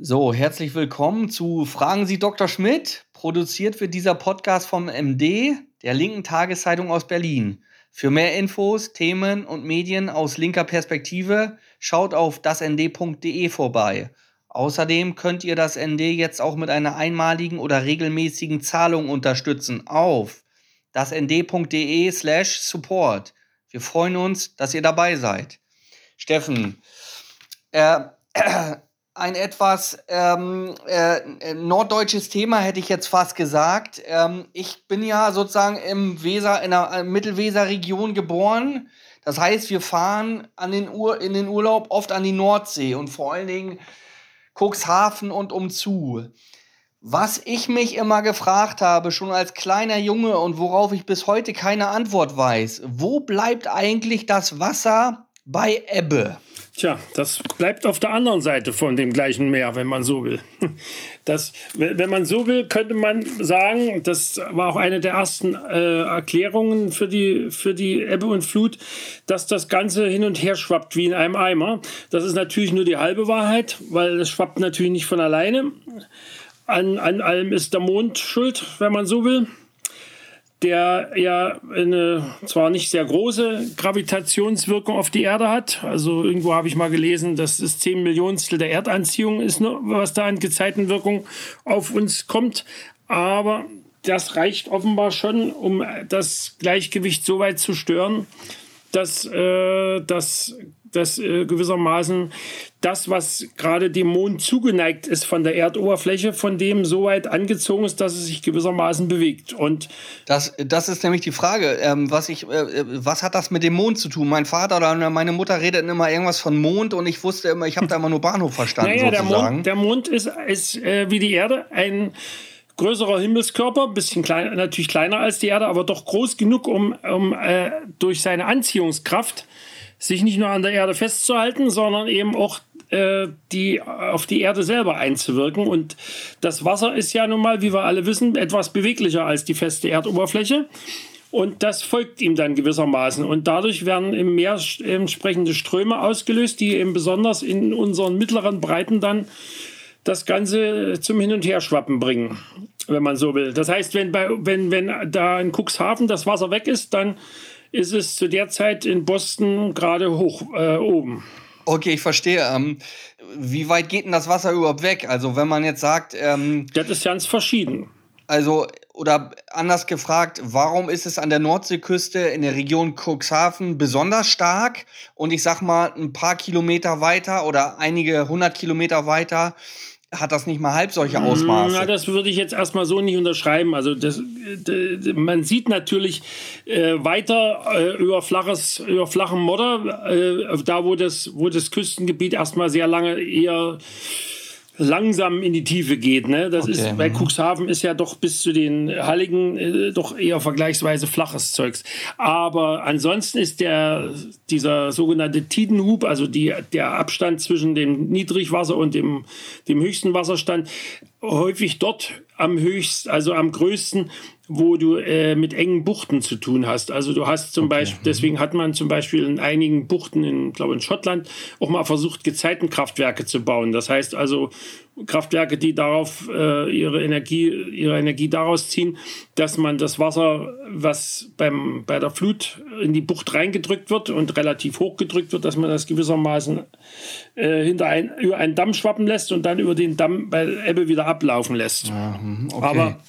So, herzlich willkommen zu Fragen Sie Dr. Schmidt. Produziert wird dieser Podcast vom MD, der linken Tageszeitung aus Berlin. Für mehr Infos, Themen und Medien aus linker Perspektive schaut auf dasnd.de vorbei. Außerdem könnt ihr das ND jetzt auch mit einer einmaligen oder regelmäßigen Zahlung unterstützen auf dasnd.de slash support. Wir freuen uns, dass ihr dabei seid. Steffen, äh, ein etwas ähm, äh, norddeutsches Thema hätte ich jetzt fast gesagt. Ähm, ich bin ja sozusagen im Weser, in der äh, Mittelweserregion geboren. Das heißt, wir fahren an den Ur in den Urlaub oft an die Nordsee und vor allen Dingen Cuxhaven und umzu. Was ich mich immer gefragt habe, schon als kleiner Junge und worauf ich bis heute keine Antwort weiß, wo bleibt eigentlich das Wasser bei Ebbe? Tja, das bleibt auf der anderen Seite von dem gleichen Meer, wenn man so will. Das, wenn man so will, könnte man sagen, das war auch eine der ersten äh, Erklärungen für die, für die Ebbe und Flut, dass das Ganze hin und her schwappt wie in einem Eimer. Das ist natürlich nur die halbe Wahrheit, weil es schwappt natürlich nicht von alleine. An, an allem ist der Mond schuld, wenn man so will der ja eine zwar nicht sehr große Gravitationswirkung auf die Erde hat. Also irgendwo habe ich mal gelesen, dass es 10 Millionstel der Erdanziehung ist, ne, was da an Gezeitenwirkung auf uns kommt. Aber das reicht offenbar schon, um das Gleichgewicht so weit zu stören, dass, äh, dass dass äh, gewissermaßen das, was gerade dem Mond zugeneigt ist von der Erdoberfläche, von dem so weit angezogen ist, dass es sich gewissermaßen bewegt. Und das, das ist nämlich die Frage, ähm, was ich, äh, äh was hat das mit dem Mond zu tun? Mein Vater oder meine Mutter redeten immer irgendwas von Mond und ich wusste immer, ich habe da immer nur Bahnhof verstanden. Naja, sozusagen. der Mond, der Mond ist, ist äh, wie die Erde ein größerer Himmelskörper, bisschen klein, natürlich kleiner als die Erde, aber doch groß genug, um, um äh, durch seine Anziehungskraft sich nicht nur an der Erde festzuhalten, sondern eben auch äh, die, auf die Erde selber einzuwirken. Und das Wasser ist ja nun mal, wie wir alle wissen, etwas beweglicher als die feste Erdoberfläche. Und das folgt ihm dann gewissermaßen. Und dadurch werden im Meer entsprechende Ströme ausgelöst, die eben besonders in unseren mittleren Breiten dann das Ganze zum Hin- und Herschwappen bringen, wenn man so will. Das heißt, wenn, bei, wenn, wenn da in Cuxhaven das Wasser weg ist, dann ist es zu der Zeit in Boston gerade hoch äh, oben. Okay, ich verstehe. Ähm, wie weit geht denn das Wasser überhaupt weg? Also wenn man jetzt sagt... Ähm, das ist ganz verschieden. Also, oder anders gefragt, warum ist es an der Nordseeküste in der Region Cuxhaven besonders stark und ich sag mal ein paar Kilometer weiter oder einige hundert Kilometer weiter hat das nicht mal halb solche Ausmaße. Na, das würde ich jetzt erstmal so nicht unterschreiben. Also das, man sieht natürlich äh, weiter äh, über flaches, über flachen Modder, äh, da wo das, wo das Küstengebiet erstmal sehr lange eher langsam in die Tiefe geht. Ne? Das okay. ist bei Cuxhaven ist ja doch bis zu den Halligen äh, doch eher vergleichsweise flaches Zeugs. Aber ansonsten ist der dieser sogenannte Tidenhub, also die, der Abstand zwischen dem Niedrigwasser und dem, dem höchsten Wasserstand, häufig dort am höchsten, also am größten, wo du äh, mit engen Buchten zu tun hast. Also du hast zum okay. Beispiel, deswegen hat man zum Beispiel in einigen Buchten, in, glaube in Schottland, auch mal versucht, Gezeitenkraftwerke zu bauen. Das heißt also Kraftwerke, die darauf äh, ihre Energie, ihre Energie daraus ziehen, dass man das Wasser, was beim, bei der Flut in die Bucht reingedrückt wird und relativ hoch gedrückt wird, dass man das gewissermaßen äh, hinter ein, über einen Damm schwappen lässt und dann über den Damm bei Ebbe wieder ablaufen lässt. Ja, hm, okay. Aber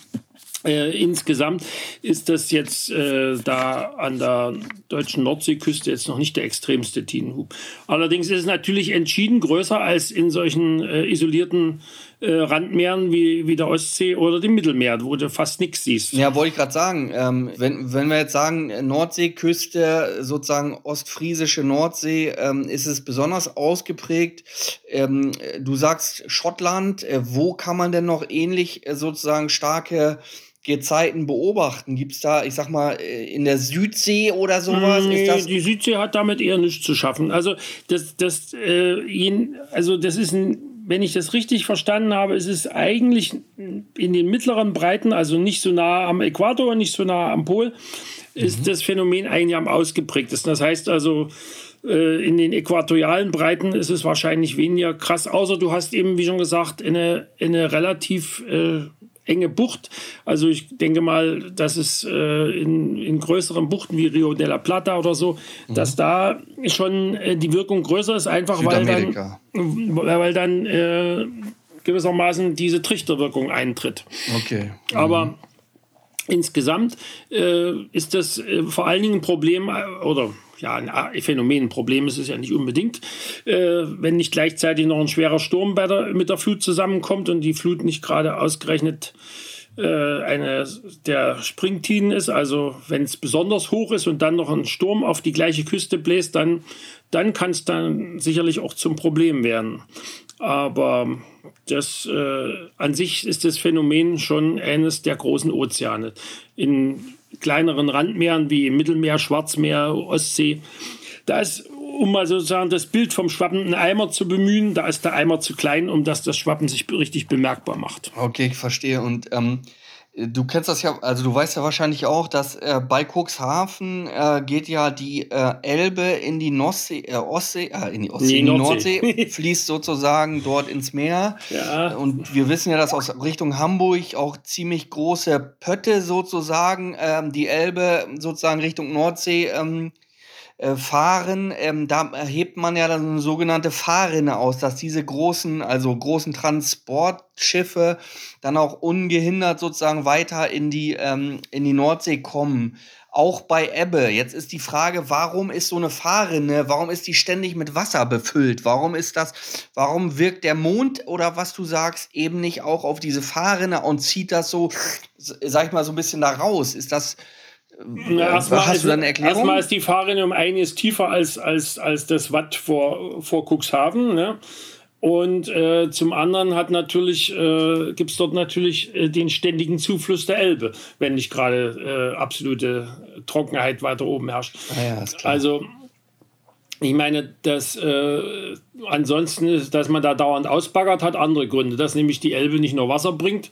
äh, insgesamt ist das jetzt äh, da an der deutschen Nordseeküste jetzt noch nicht der extremste Tidenhub. Allerdings ist es natürlich entschieden größer als in solchen äh, isolierten äh, Randmeeren wie, wie der Ostsee oder dem Mittelmeer, wo du fast nichts siehst. Ja, wollte ich gerade sagen. Ähm, wenn, wenn wir jetzt sagen, Nordseeküste, sozusagen ostfriesische Nordsee, ähm, ist es besonders ausgeprägt. Ähm, du sagst Schottland. Äh, wo kann man denn noch ähnlich äh, sozusagen starke Gezeiten beobachten? Gibt es da, ich sag mal, äh, in der Südsee oder sowas? Nee, die Südsee hat damit eher nichts zu schaffen. Also das, das, äh, also das ist ein, wenn ich das richtig verstanden habe, ist es eigentlich in den mittleren Breiten, also nicht so nah am Äquator, nicht so nah am Pol, ist mhm. das Phänomen eigentlich am ausgeprägtesten. Das heißt also, Äh, in den äquatorialen Breiten ist es wahrscheinlich weniger krass, außer du hast eben, wie schon gesagt, eine, eine relativ äh, enge Bucht. Also ich denke mal, dass es äh, in, in größeren Buchten wie Rio de la Plata oder so, mhm. dass da schon äh, die Wirkung größer ist, einfach weil dann, weil dann äh, gewissermaßen diese Trichterwirkung eintritt. Okay. Mhm. Aber insgesamt äh, ist das äh, vor allen Dingen ein Problem äh, oder ja, ein Phänomen, ein Problem ist es ja nicht unbedingt, äh, wenn nicht gleichzeitig noch ein schwerer Sturm der, mit der Flut zusammenkommt und die Flut nicht gerade ausgerechnet äh, eine der Springtiden ist, also wenn es besonders hoch ist und dann noch ein Sturm auf die gleiche Küste bläst, dann, dann kann es dann sicherlich auch zum Problem werden. Aber das äh, an sich ist das Phänomen schon eines der großen Ozeane. In kleineren Randmeeren wie Mittelmeer, Schwarzmeer, Ostsee. Da ist, um mal sozusagen das Bild vom schwappenden Eimer zu bemühen, da ist der Eimer zu klein, um dass das Schwappen sich richtig bemerkbar macht. Okay, ich verstehe. Und ähm, Du kennst das ja, also du weißt ja wahrscheinlich auch, dass äh, bei Cuxhaven äh, geht ja die äh, Elbe in die Nostsee, äh, Ostsee, äh, in die Ostsee, in die Nordsee, Nordsee fließt sozusagen dort ins Meer. Ja. Und wir wissen ja, dass aus Richtung Hamburg auch ziemlich große Pötte sozusagen ähm, die Elbe sozusagen Richtung Nordsee ähm, äh, fahren, ähm, da erhebt man ja dann eine sogenannte Fahrrinne aus, dass diese großen, also großen Transportschiffe dann auch ungehindert sozusagen weiter in die, ähm, in die Nordsee kommen. Auch bei Ebbe. Jetzt ist die Frage, warum ist so eine Fahrrinne, warum ist die ständig mit Wasser befüllt? Warum ist das, warum wirkt der Mond oder was du sagst, eben nicht auch auf diese Fahrrinne und zieht das so, sag ich mal, so ein bisschen da raus? Ist das, na, erstmal Hast du eine Erklärung? Erstmal ist die Fahrrinne um einiges tiefer als, als, als das Watt vor, vor Cuxhaven. Ne? Und äh, zum anderen hat natürlich, äh, gibt es dort natürlich äh, den ständigen Zufluss der Elbe, wenn nicht gerade äh, absolute Trockenheit weiter oben herrscht. Ah ja. Also ich meine, dass äh, ansonsten ist, dass man da dauernd ausbaggert, hat andere Gründe. Dass nämlich die Elbe nicht nur Wasser bringt,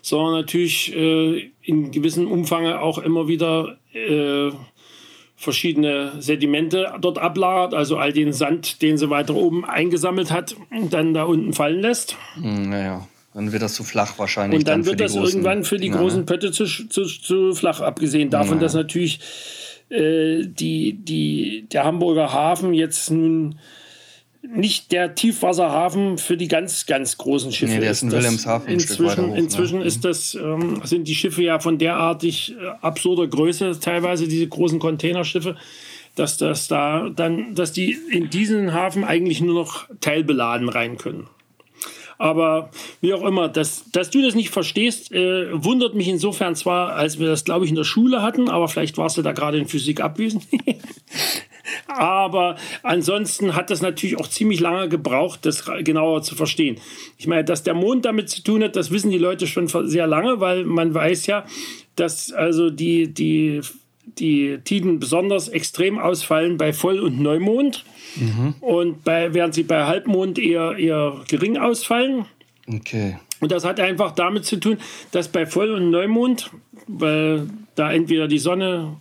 sondern natürlich äh, in gewissem Umfang auch immer wieder äh, verschiedene Sedimente dort ablagert, also all den Sand, den sie weiter oben eingesammelt hat, dann da unten fallen lässt. Hm, naja. Dann wird das zu flach wahrscheinlich. Und dann, dann wird das großen, irgendwann für die ja. großen Pötte zu, zu, zu flach, abgesehen davon, ja. dass natürlich äh, die, die, der Hamburger Hafen jetzt nun nicht der Tiefwasserhafen für die ganz, ganz großen Schiffe. Nee, der ist in Wilhelmshaven. Inzwischen, hoch, inzwischen ne? ist das, ähm, sind die Schiffe ja von derartig äh, absurder Größe, teilweise diese großen Containerschiffe, dass das da dann, dass die in diesen Hafen eigentlich nur noch teilbeladen rein können. Aber wie auch immer, dass, dass du das nicht verstehst, äh, wundert mich insofern zwar, als wir das, glaube ich, in der Schule hatten, aber vielleicht warst du da gerade in Physik abwesend. Aber ansonsten hat das natürlich auch ziemlich lange gebraucht, das genauer zu verstehen. Ich meine, dass der Mond damit zu tun hat, das wissen die Leute schon sehr lange, weil man weiß ja, dass also die, die, die Tiden besonders extrem ausfallen bei Voll- und Neumond. Mhm. Und bei, während sie bei Halbmond eher, eher gering ausfallen. Okay. Und das hat einfach damit zu tun, dass bei Voll- und Neumond, weil da entweder die Sonne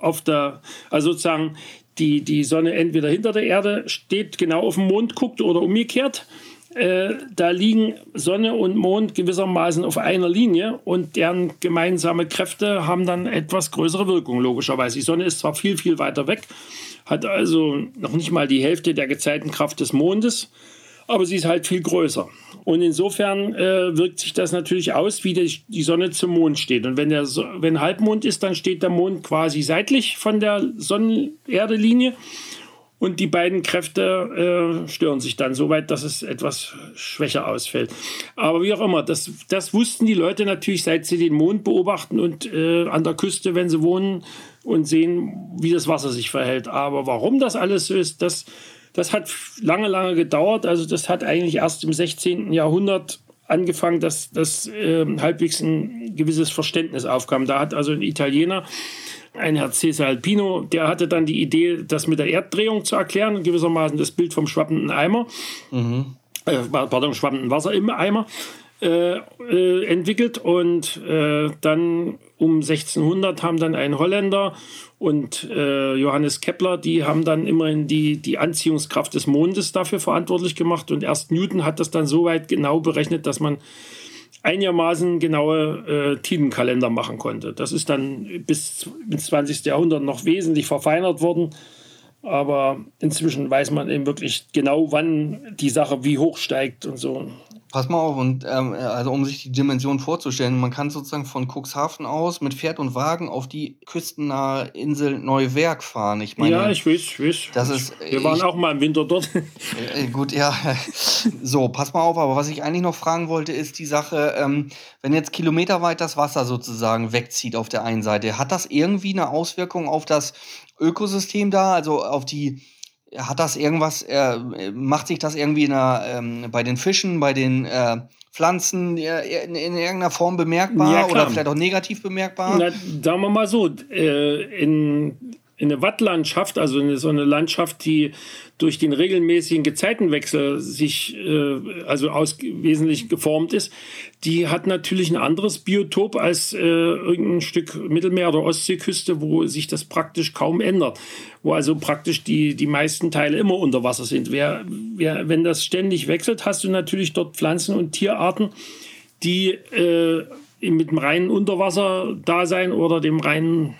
auf der, also sozusagen die, die Sonne entweder hinter der Erde steht, genau auf den Mond guckt oder umgekehrt. Äh, da liegen Sonne und Mond gewissermaßen auf einer Linie und deren gemeinsame Kräfte haben dann etwas größere Wirkung, logischerweise. Die Sonne ist zwar viel, viel weiter weg, hat also noch nicht mal die Hälfte der Gezeitenkraft des Mondes, aber sie ist halt viel größer. Und insofern äh, wirkt sich das natürlich aus, wie die, die Sonne zum Mond steht. Und wenn, der, wenn Halbmond ist, dann steht der Mond quasi seitlich von der Sonnen-Erde-Linie. Und die beiden Kräfte äh, stören sich dann so weit, dass es etwas schwächer ausfällt. Aber wie auch immer, das, das wussten die Leute natürlich, seit sie den Mond beobachten und äh, an der Küste, wenn sie wohnen und sehen, wie das Wasser sich verhält. Aber warum das alles so ist, das das hat lange, lange gedauert. Also das hat eigentlich erst im 16. Jahrhundert angefangen, dass das äh, halbwegs ein gewisses Verständnis aufkam. Da hat also ein Italiener, ein Herr Cesar Alpino, der hatte dann die Idee, das mit der Erddrehung zu erklären, gewissermaßen das Bild vom schwappenden Eimer, mhm. äh, pardon, schwappenden Wasser im Eimer. äh, äh, entwickelt und äh, dann um 1600 haben dann ein Holländer und äh, Johannes Kepler, die haben dann immerhin die, die Anziehungskraft des Mondes dafür verantwortlich gemacht und erst Newton hat das dann so weit genau berechnet, dass man einigermaßen genaue äh, Tidenkalender machen konnte. Das ist dann bis ins 20. Jahrhundert noch wesentlich verfeinert worden. Aber inzwischen weiß man eben wirklich genau, wann die Sache wie hoch steigt und so. Pass mal auf, und ähm, also um sich die Dimension vorzustellen, man kann sozusagen von Cuxhaven aus mit Pferd und Wagen auf die küstennahe Insel Neuwerk fahren. Ich meine, ja, ich weiß, ich weiß. Das ist, Wir waren ich, auch mal im Winter dort. Äh, gut, ja. So, pass mal auf, aber was ich eigentlich noch fragen wollte, ist die Sache, ähm, wenn jetzt kilometerweit das Wasser sozusagen wegzieht auf der einen Seite, hat das irgendwie eine Auswirkung auf das Ökosystem da, also auf die hat das irgendwas, äh, macht sich das irgendwie in der, ähm, bei den Fischen, bei den äh, Pflanzen äh, in, in, irgendeiner Form bemerkbar ja, oder vielleicht auch negativ bemerkbar? Na, sagen wir mal so, äh, in, in eine Wattlandschaft, also in so eine Landschaft, die durch den regelmäßigen Gezeitenwechsel sich äh, also aus wesentlich geformt ist, die hat natürlich ein anderes Biotop als äh, irgendein Stück Mittelmeer- oder Ostseeküste, wo sich das praktisch kaum ändert, wo also praktisch die, die meisten Teile immer unter Wasser sind. Wer, wer, wenn das ständig wechselt, hast du natürlich dort Pflanzen und Tierarten, die äh, mit dem reinen Unterwasserdasein oder dem reinen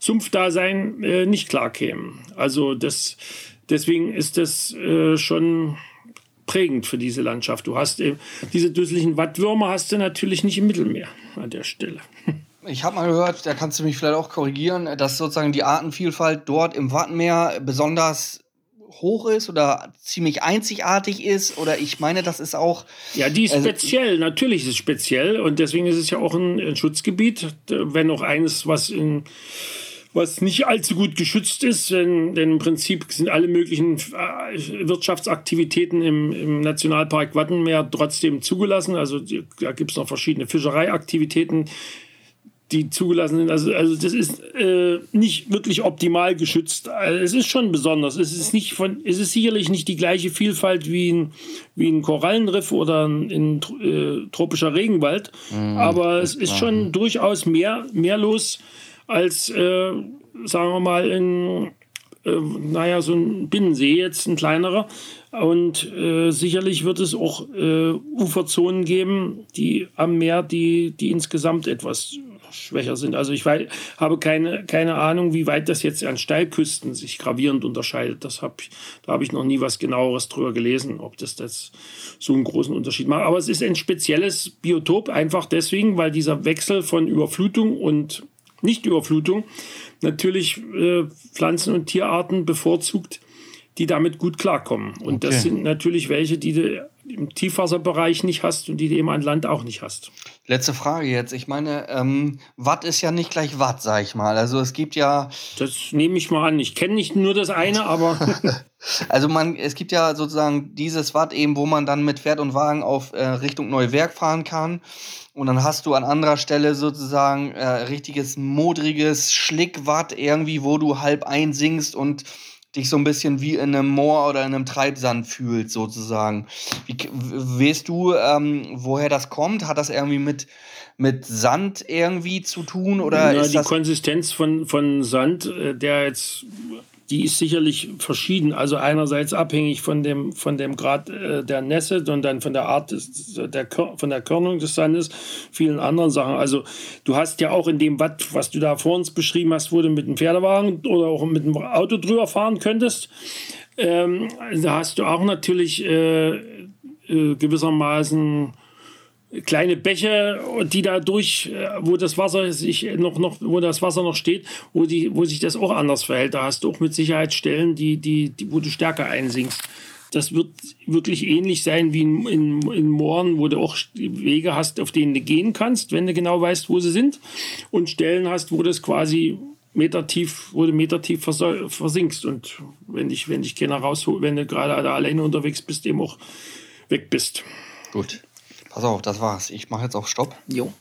Sumpfdasein äh, nicht klar kämen. Also das Deswegen ist das äh, schon prägend für diese Landschaft. Du hast äh, diese dusseligen Wattwürmer hast du natürlich nicht im Mittelmeer an der Stelle. Ich habe mal gehört, da kannst du mich vielleicht auch korrigieren, dass sozusagen die Artenvielfalt dort im Wattenmeer besonders hoch ist oder ziemlich einzigartig ist oder ich meine, das ist auch. Ja, die ist also, speziell, natürlich ist es speziell und deswegen ist es ja auch ein, ein Schutzgebiet, wenn auch eines, was in was nicht allzu gut geschützt ist, denn, denn im Prinzip sind alle möglichen äh, Wirtschaftsaktivitäten im, im Nationalpark Wattenmeer trotzdem zugelassen. Also da gibt es noch verschiedene Fischereiaktivitäten, die zugelassen sind. Also, also das ist äh, nicht wirklich optimal geschützt. Also es ist schon besonders. Es ist, nicht von, es ist sicherlich nicht die gleiche Vielfalt wie ein, wie ein Korallenriff oder ein, ein äh, tropischer Regenwald, mhm, aber es ist schon durchaus mehr, mehr los als, äh, sagen wir mal, in, äh, naja, so ein Binnensee jetzt, ein kleinerer. Und äh, sicherlich wird es auch äh, Uferzonen geben, die am Meer, die, die insgesamt etwas schwächer sind. Also ich weiß, habe keine, keine Ahnung, wie weit das jetzt an Steilküsten sich gravierend unterscheidet. Das hab, da habe ich noch nie was genaueres drüber gelesen, ob das, das so einen großen Unterschied macht. Aber es ist ein spezielles Biotop, einfach deswegen, weil dieser Wechsel von Überflutung und Nichtüberflutung natürlich äh, Pflanzen- und Tierarten bevorzugt, die damit gut klarkommen. Und okay. das sind natürlich welche, die du im Tiefwasserbereich nicht hast und die du eben an Land auch nicht hast. Letzte Frage jetzt. Ich meine, ähm, Watt ist ja nicht gleich Watt, sag ich mal. Also es gibt ja. Das nehme ich mal an. Ich kenne nicht nur das eine, aber. also man, es gibt ja sozusagen dieses Watt eben, wo man dann mit Pferd und Wagen auf äh, Richtung Neuwerk fahren kann. Und dann hast du an anderer Stelle sozusagen äh, richtiges modriges Schlickwatt irgendwie, wo du halb einsinkst und dich so ein bisschen wie in einem Moor oder in einem Treibsand fühlst, sozusagen. Wie, weißt du, ähm, woher das kommt? Hat das irgendwie mit, mit Sand irgendwie zu tun? Oder ja, ist die Konsistenz von, von Sand, äh, der jetzt die ist sicherlich verschieden. Also einerseits abhängig von dem, von dem Grad äh, der Nässe und dann von der Art des, der, von der Körnung des Sandes, vielen anderen Sachen. Also du hast ja auch in dem Watt, was du da vor uns beschrieben hast, wo du mit dem Pferdewagen oder auch mit dem Auto drüber fahren könntest, ähm, da hast du auch natürlich äh, äh, gewissermaßen kleine Bäche, die da durch, äh, wo das Wasser sich noch, noch, wo das Wasser noch steht, wo die, wo sich das auch anders verhält. Da hast du auch mit Sicherheit Stellen, die, die, die, wo du stärker einsinkst. Das wird wirklich ähnlich sein wie in, in, in Mooren, wo du auch Wege hast, auf denen du gehen kannst, wenn du genau weißt, wo sie sind. Und Stellen hast, wo das quasi Meter tief, wo du Meter tief versinkst. Und wenn dich, wenn dich keiner rausholt, wenn du gerade alleine unterwegs bist, eben auch weg bist. Gut. Pass auf, das war's. Ich mache jetzt auf Stopp. Jo.